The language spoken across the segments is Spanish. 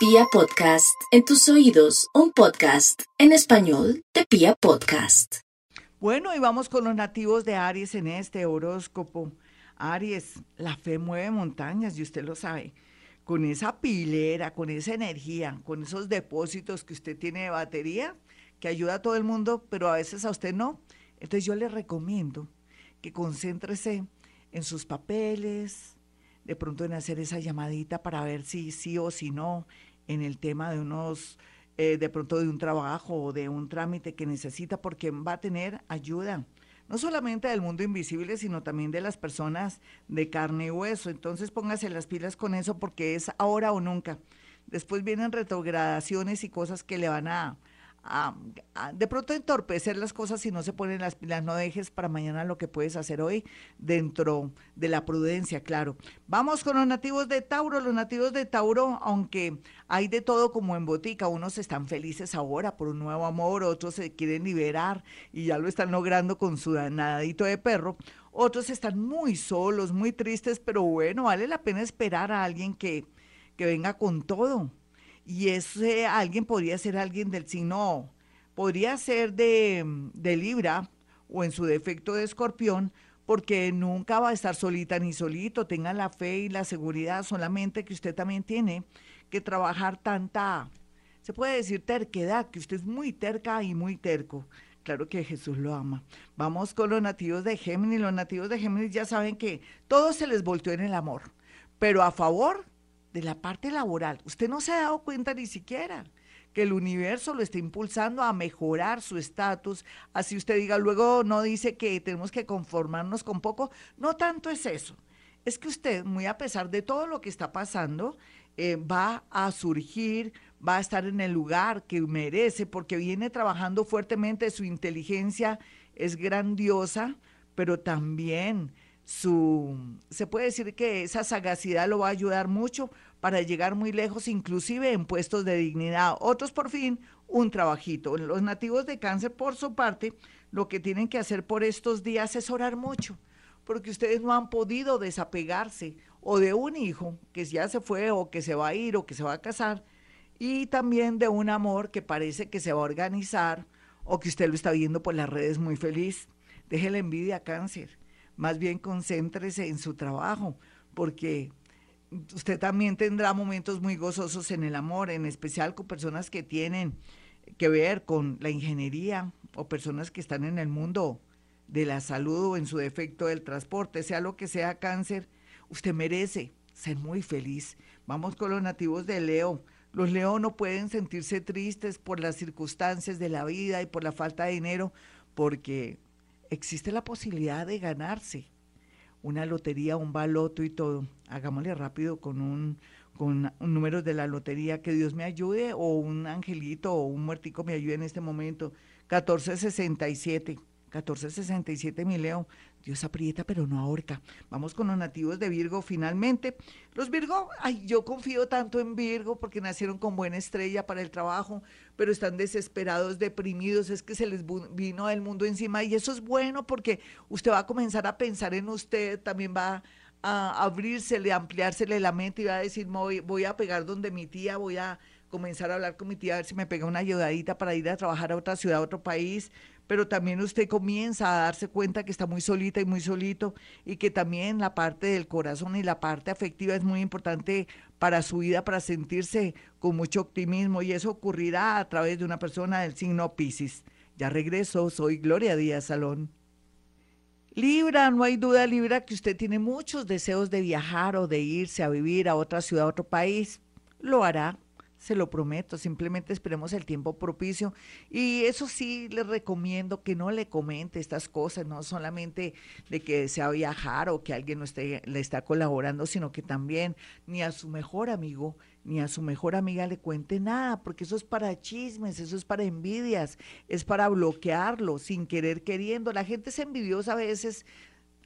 Pia Podcast, en tus oídos, un podcast en español de Pia Podcast. Bueno, y vamos con los nativos de Aries en este horóscopo. Aries, la fe mueve montañas y usted lo sabe. Con esa pilera, con esa energía, con esos depósitos que usted tiene de batería, que ayuda a todo el mundo, pero a veces a usted no. Entonces yo le recomiendo que concéntrese en sus papeles, de pronto en hacer esa llamadita para ver si sí o si no en el tema de unos, eh, de pronto de un trabajo o de un trámite que necesita, porque va a tener ayuda, no solamente del mundo invisible, sino también de las personas de carne y hueso. Entonces póngase las pilas con eso porque es ahora o nunca. Después vienen retrogradaciones y cosas que le van a, de pronto entorpecer las cosas si no se ponen las pilas. No dejes para mañana lo que puedes hacer hoy dentro de la prudencia, claro. Vamos con los nativos de Tauro. Los nativos de Tauro, aunque hay de todo como en botica, unos están felices ahora por un nuevo amor, otros se quieren liberar y ya lo están logrando con su nadadito de perro. Otros están muy solos, muy tristes, pero bueno, vale la pena esperar a alguien que, que venga con todo y ese alguien podría ser alguien del signo, podría ser de, de Libra o en su defecto de escorpión, porque nunca va a estar solita ni solito. Tenga la fe y la seguridad, solamente que usted también tiene que trabajar tanta, se puede decir terquedad, que usted es muy terca y muy terco. Claro que Jesús lo ama. Vamos con los nativos de Géminis. Los nativos de Géminis ya saben que todo se les volteó en el amor, pero a favor de la parte laboral. Usted no se ha dado cuenta ni siquiera que el universo lo está impulsando a mejorar su estatus. Así usted diga, luego no dice que tenemos que conformarnos con poco. No tanto es eso. Es que usted, muy a pesar de todo lo que está pasando, eh, va a surgir, va a estar en el lugar que merece, porque viene trabajando fuertemente, su inteligencia es grandiosa, pero también su, se puede decir que esa sagacidad lo va a ayudar mucho para llegar muy lejos, inclusive en puestos de dignidad. Otros, por fin, un trabajito. Los nativos de cáncer, por su parte, lo que tienen que hacer por estos días es orar mucho, porque ustedes no han podido desapegarse o de un hijo que ya se fue o que se va a ir o que se va a casar, y también de un amor que parece que se va a organizar o que usted lo está viendo por las redes muy feliz. Deje la envidia cáncer más bien concéntrese en su trabajo, porque usted también tendrá momentos muy gozosos en el amor, en especial con personas que tienen que ver con la ingeniería o personas que están en el mundo de la salud o en su defecto del transporte, sea lo que sea cáncer, usted merece ser muy feliz. Vamos con los nativos de Leo. Los Leo no pueden sentirse tristes por las circunstancias de la vida y por la falta de dinero, porque existe la posibilidad de ganarse una lotería, un baloto y todo. Hagámosle rápido con un con un número de la lotería, que Dios me ayude, o un angelito o un muertico me ayude en este momento. 1467. 1467, mi Leo. Dios aprieta, pero no ahorca. Vamos con los nativos de Virgo finalmente. Los Virgo, ay, yo confío tanto en Virgo porque nacieron con buena estrella para el trabajo, pero están desesperados, deprimidos, es que se les vino el mundo encima y eso es bueno porque usted va a comenzar a pensar en usted, también va a abrírsele, ampliársele la mente y va a decir, voy, voy a pegar donde mi tía, voy a comenzar a hablar con mi tía a ver si me pega una ayudadita para ir a trabajar a otra ciudad, a otro país, pero también usted comienza a darse cuenta que está muy solita y muy solito y que también la parte del corazón y la parte afectiva es muy importante para su vida, para sentirse con mucho optimismo y eso ocurrirá a través de una persona del signo Pisces. Ya regreso, soy Gloria Díaz Salón. Libra, no hay duda, Libra, que usted tiene muchos deseos de viajar o de irse a vivir a otra ciudad, a otro país. Lo hará, se lo prometo, simplemente esperemos el tiempo propicio. Y eso sí, les recomiendo que no le comente estas cosas, no solamente de que desea viajar o que alguien no esté, le está colaborando, sino que también ni a su mejor amigo ni a su mejor amiga le cuente nada, porque eso es para chismes, eso es para envidias, es para bloquearlo sin querer queriendo. La gente es envidiosa a veces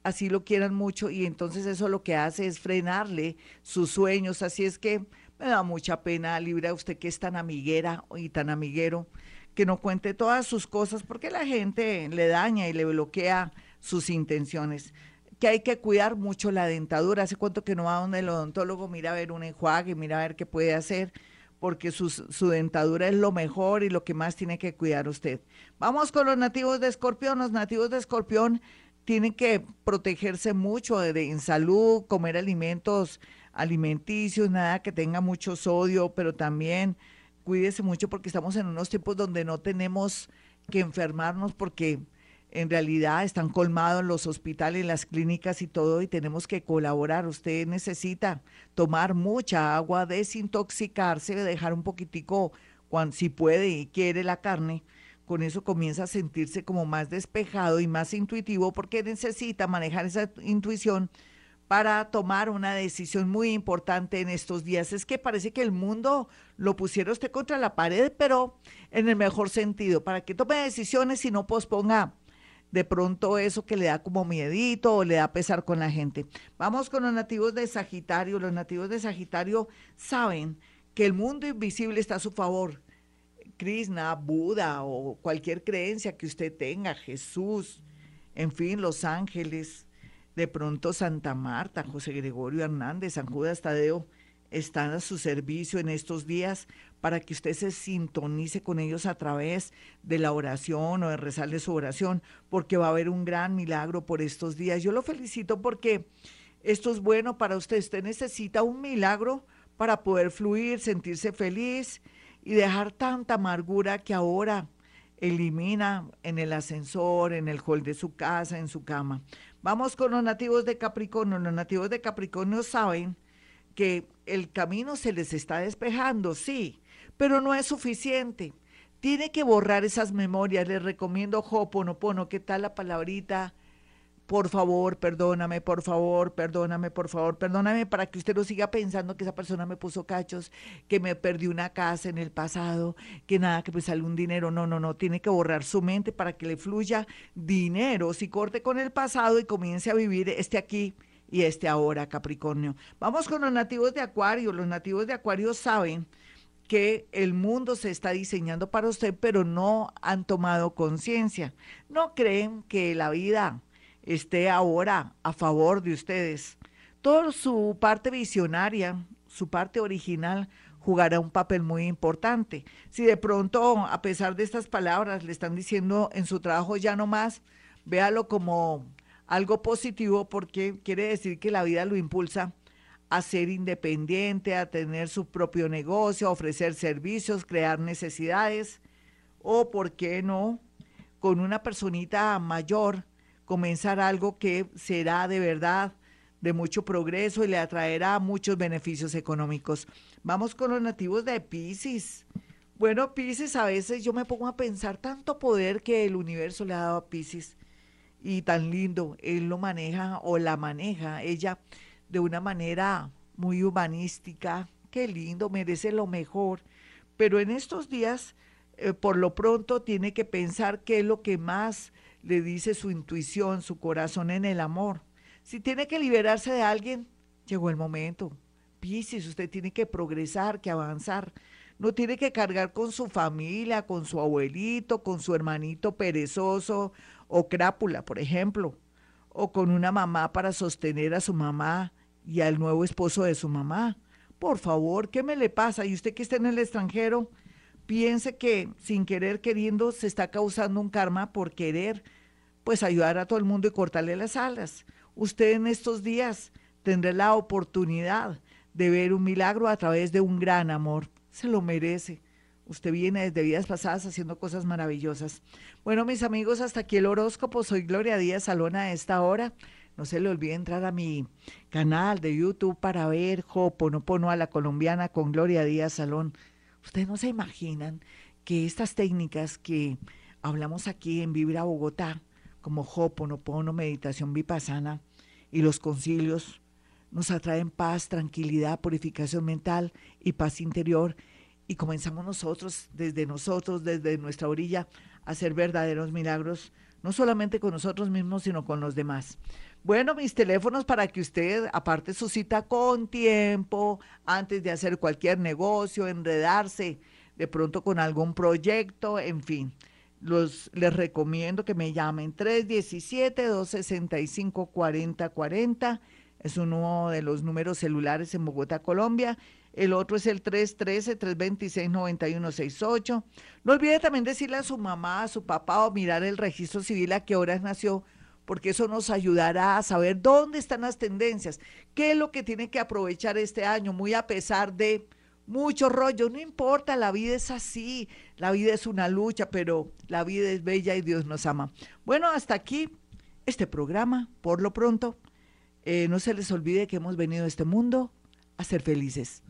así lo quieran mucho y entonces eso lo que hace es frenarle sus sueños. Así es que me da mucha pena, Libra, usted que es tan amiguera y tan amiguero, que no cuente todas sus cosas porque la gente le daña y le bloquea sus intenciones. Que hay que cuidar mucho la dentadura. Hace cuánto que no va donde el odontólogo, mira a ver un enjuague, mira a ver qué puede hacer, porque su, su, dentadura es lo mejor y lo que más tiene que cuidar usted. Vamos con los nativos de Escorpión. Los nativos de Escorpión tienen que protegerse mucho de, en salud, comer alimentos alimenticios, nada que tenga mucho sodio, pero también cuídese mucho porque estamos en unos tiempos donde no tenemos que enfermarnos porque en realidad están colmados los hospitales, las clínicas y todo y tenemos que colaborar. Usted necesita tomar mucha agua, desintoxicarse, dejar un poquitico, cuando, si puede y quiere la carne. Con eso comienza a sentirse como más despejado y más intuitivo porque necesita manejar esa intuición para tomar una decisión muy importante en estos días. Es que parece que el mundo lo pusiera usted contra la pared, pero en el mejor sentido, para que tome decisiones y no posponga de pronto eso que le da como miedito o le da pesar con la gente. Vamos con los nativos de Sagitario. Los nativos de Sagitario saben que el mundo invisible está a su favor. Krishna, Buda o cualquier creencia que usted tenga, Jesús, en fin, los ángeles, de pronto Santa Marta, José Gregorio Hernández, San Judas Tadeo, están a su servicio en estos días para que usted se sintonice con ellos a través de la oración o de rezarle su oración, porque va a haber un gran milagro por estos días. Yo lo felicito porque esto es bueno para usted. Usted necesita un milagro para poder fluir, sentirse feliz y dejar tanta amargura que ahora elimina en el ascensor, en el hall de su casa, en su cama. Vamos con los nativos de Capricornio. Los nativos de Capricornio saben que el camino se les está despejando, sí, pero no es suficiente. Tiene que borrar esas memorias. Les recomiendo Hoponopono. ¿Qué tal la palabrita? Por favor, perdóname, por favor, perdóname, por favor, perdóname para que usted no siga pensando que esa persona me puso cachos, que me perdió una casa en el pasado, que nada, que pues sale un dinero. No, no, no, tiene que borrar su mente para que le fluya dinero. Si corte con el pasado y comience a vivir este aquí y este ahora, Capricornio. Vamos con los nativos de Acuario. Los nativos de Acuario saben que el mundo se está diseñando para usted, pero no han tomado conciencia. No creen que la vida esté ahora a favor de ustedes. Toda su parte visionaria, su parte original, jugará un papel muy importante. Si de pronto, a pesar de estas palabras, le están diciendo en su trabajo ya no más, véalo como algo positivo porque quiere decir que la vida lo impulsa a ser independiente, a tener su propio negocio, a ofrecer servicios, crear necesidades o, ¿por qué no?, con una personita mayor comenzar algo que será de verdad de mucho progreso y le atraerá muchos beneficios económicos. Vamos con los nativos de Pisces. Bueno, Pisces, a veces yo me pongo a pensar tanto poder que el universo le ha dado a Pisces y tan lindo, él lo maneja o la maneja ella de una manera muy humanística, qué lindo, merece lo mejor, pero en estos días, eh, por lo pronto, tiene que pensar qué es lo que más le dice su intuición, su corazón en el amor. Si tiene que liberarse de alguien, llegó el momento. Piscis, usted tiene que progresar, que avanzar. No tiene que cargar con su familia, con su abuelito, con su hermanito perezoso o crápula, por ejemplo, o con una mamá para sostener a su mamá y al nuevo esposo de su mamá. Por favor, ¿qué me le pasa? Y usted que está en el extranjero, piense que sin querer queriendo se está causando un karma por querer pues ayudar a todo el mundo y cortarle las alas. Usted en estos días tendrá la oportunidad de ver un milagro a través de un gran amor. Se lo merece. Usted viene desde vidas pasadas haciendo cosas maravillosas. Bueno, mis amigos, hasta aquí el horóscopo. Soy Gloria Díaz Salón a esta hora. No se le olvide entrar a mi canal de YouTube para ver Hoponopono a la colombiana con Gloria Díaz Salón. Ustedes no se imaginan que estas técnicas que hablamos aquí en Vibra Bogotá, como Hoponopono, meditación vipassana y los concilios, nos atraen paz, tranquilidad, purificación mental y paz interior. Y comenzamos nosotros, desde nosotros, desde nuestra orilla, a hacer verdaderos milagros, no solamente con nosotros mismos, sino con los demás. Bueno, mis teléfonos para que usted aparte su cita con tiempo, antes de hacer cualquier negocio, enredarse de pronto con algún proyecto, en fin los, les recomiendo que me llamen 317-265-4040. Es uno de los números celulares en Bogotá, Colombia. el otro es el 313-326-9168. No olvide también decirle a su mamá, a su papá o mirar el registro civil a qué horas nació, porque eso nos ayudará a saber dónde están las tendencias, qué es lo que tiene que aprovechar este año, muy a pesar de mucho rollo, no importa, la vida es así, la vida es una lucha, pero la vida es bella y Dios nos ama. Bueno, hasta aquí este programa, por lo pronto. Eh, no se les olvide que hemos venido a este mundo a ser felices.